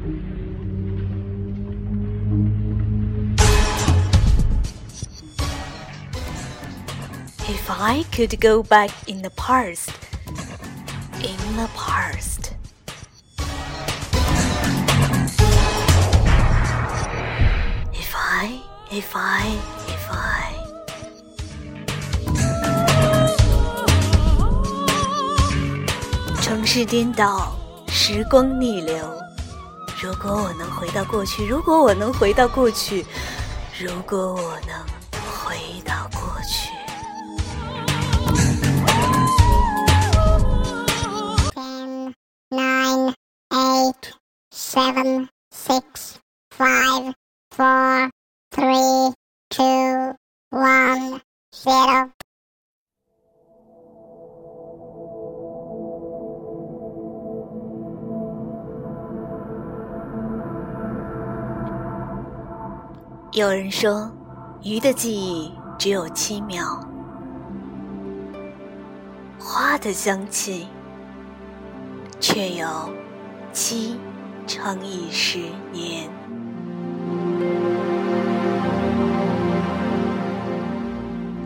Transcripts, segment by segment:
If I could go back in the past, in the past. If I, if I, if I. 城市颠倒，时光逆流。 如果我能回到过去，如果我能回到过去，如果我能回到过去。Ten, nine, eight, seven, six, five, four, three, two, one, zero. 有人说，鱼的记忆只有七秒，花的香气却有七乘以十年。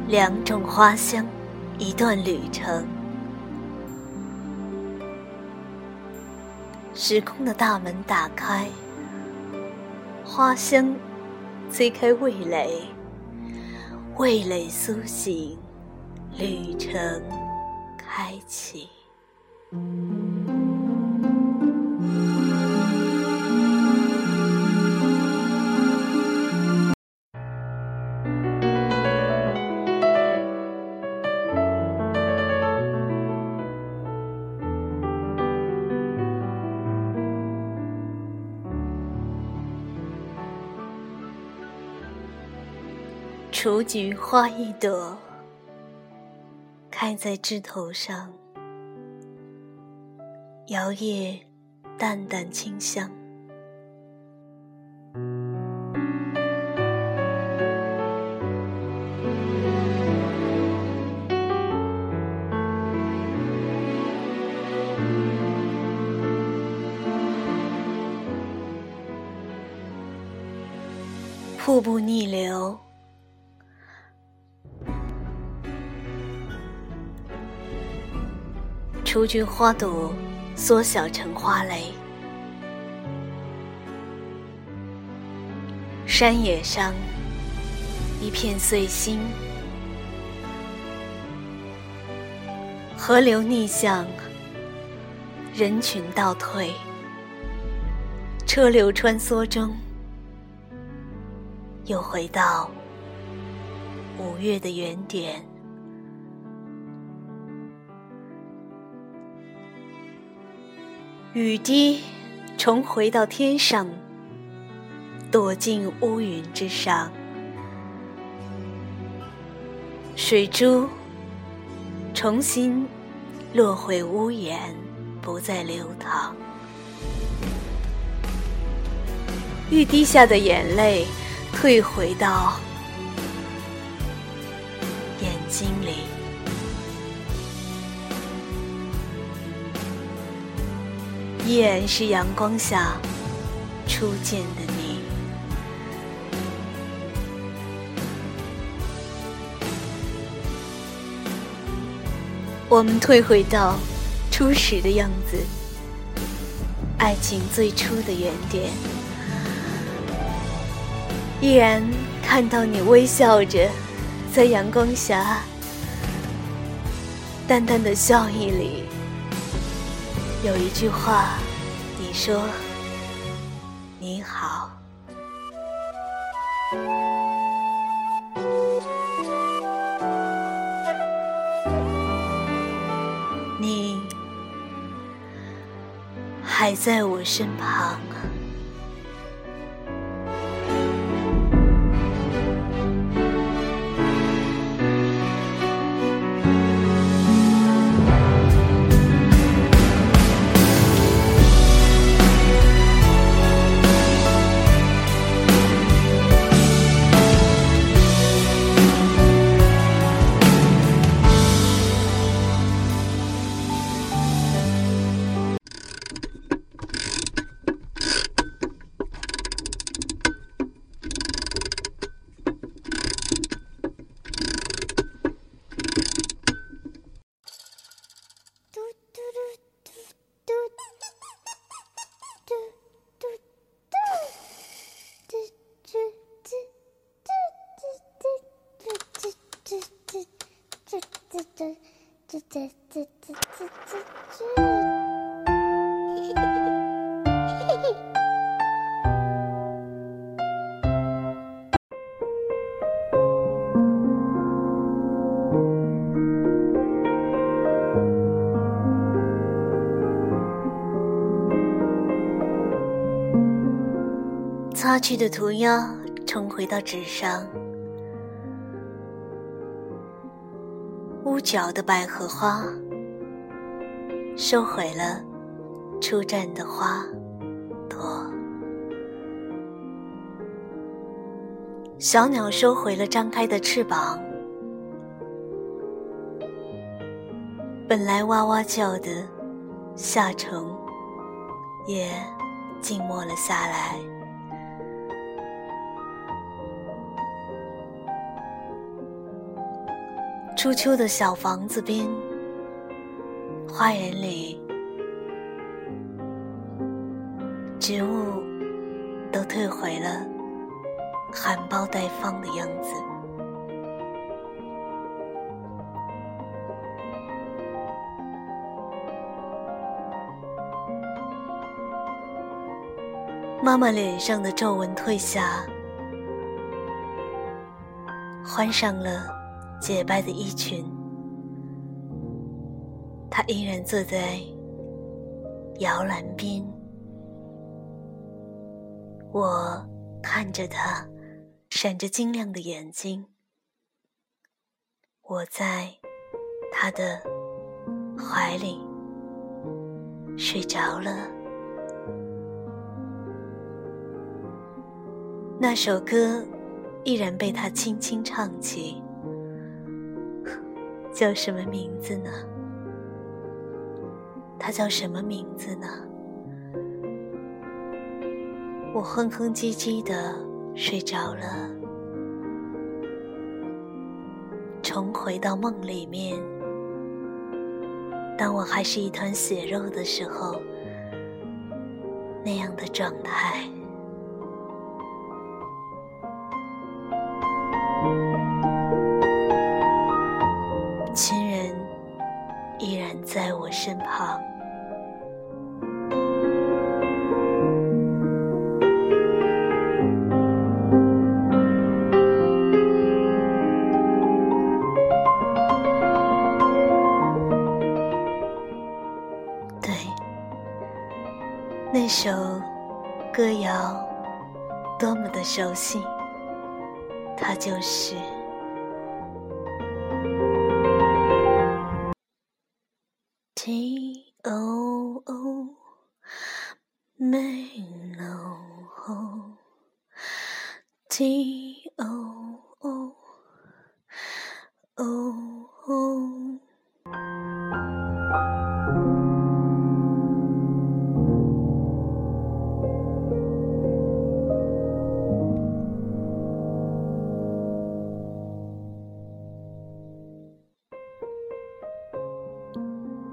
两种花香，一段旅程。时空的大门打开，花香推开味蕾，味蕾苏醒，旅程开启。雏菊花一朵，开在枝头上，摇曳淡淡清香。瀑布逆流。雏菊花朵缩小成花蕾，山野上一片碎心，河流逆向，人群倒退，车流穿梭中，又回到五月的原点。雨滴重回到天上，躲进乌云之上；水珠重新落回屋檐，不再流淌。欲滴下的眼泪退回到眼睛里。依然是阳光下初见的你。我们退回到初始的样子，爱情最初的原点。依然看到你微笑着，在阳光下，淡淡的笑意里。有一句话，你说：“你好。”你还在我身旁。这。擦去的涂鸦重回到纸上，屋角的百合花收回了出绽的花朵，小鸟收回了张开的翅膀，本来哇哇叫的夏虫也静默了下来。初秋的小房子边，花园里，植物都退回了含苞待放的样子。妈妈脸上的皱纹褪下，换上了。洁白的衣裙，他依然坐在摇篮边。我看着他闪着晶亮的眼睛，我在他的怀里睡着了。那首歌依然被他轻轻唱起。叫什么名字呢？他叫什么名字呢？我哼哼唧唧的睡着了，重回到梦里面。当我还是一团血肉的时候，那样的状态。那首歌谣多么的熟悉，它就是。T O O 没弄好，T O O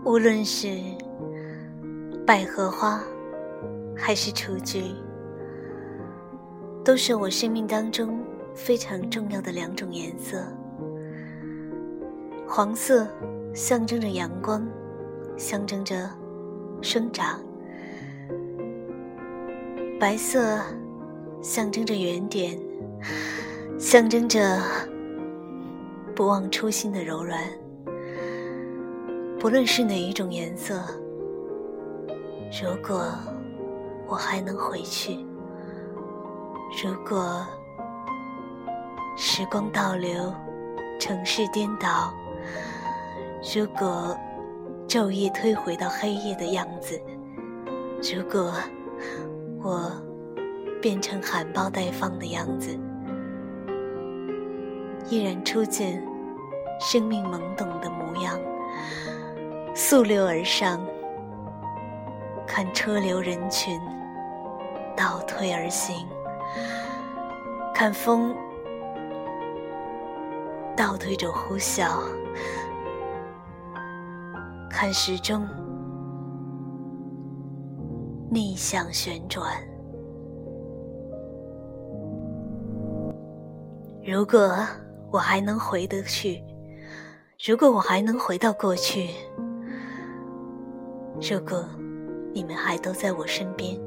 无论是百合花，还是雏菊，都是我生命当中非常重要的两种颜色。黄色象征着阳光，象征着生长；白色象征着原点，象征着不忘初心的柔软。不论是哪一种颜色，如果我还能回去，如果时光倒流，城市颠倒，如果昼夜推回到黑夜的样子，如果我变成含苞待放的样子，依然初见生命懵懂的模样。溯流而上，看车流人群倒退而行，看风倒退着呼啸，看时钟逆向旋转。如果我还能回得去，如果我还能回到过去，如果你们还都在我身边，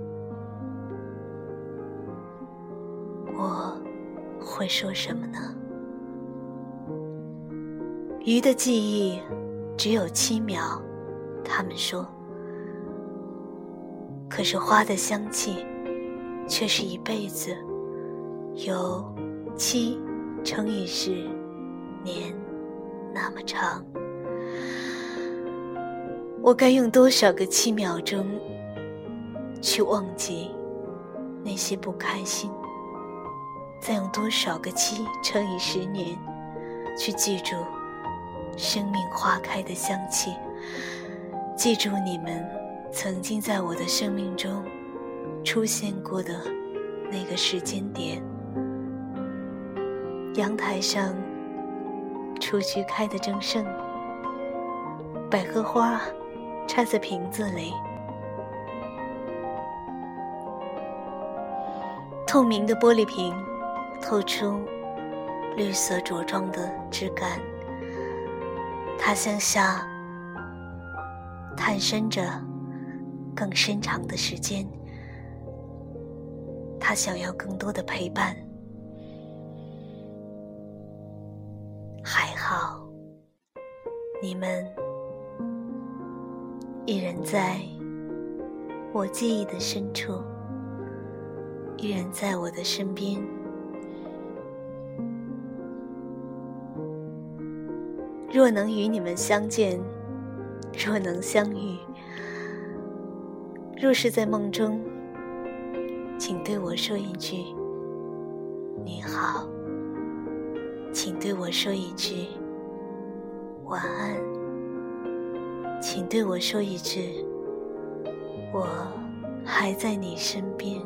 我会说什么呢？鱼的记忆只有七秒，他们说。可是花的香气，却是一辈子。有七乘以十年那么长，我该用多少个七秒钟去忘记那些不开心？再用多少个七乘以十年去记住生命花开的香气？记住你们曾经在我的生命中出现过的那个时间点。阳台上，雏菊开得正盛，百合花插在瓶子里，透明的玻璃瓶透出绿色茁壮的枝干，它向下探伸着更深长的时间，它想要更多的陪伴。还好你们依然在我记忆的深处，依然在我的身边。若能与你们相见，若能相遇，若是在梦中，请对我说一句“你好”，请对我说一句。晚安，请对我说一句，我还在你身边。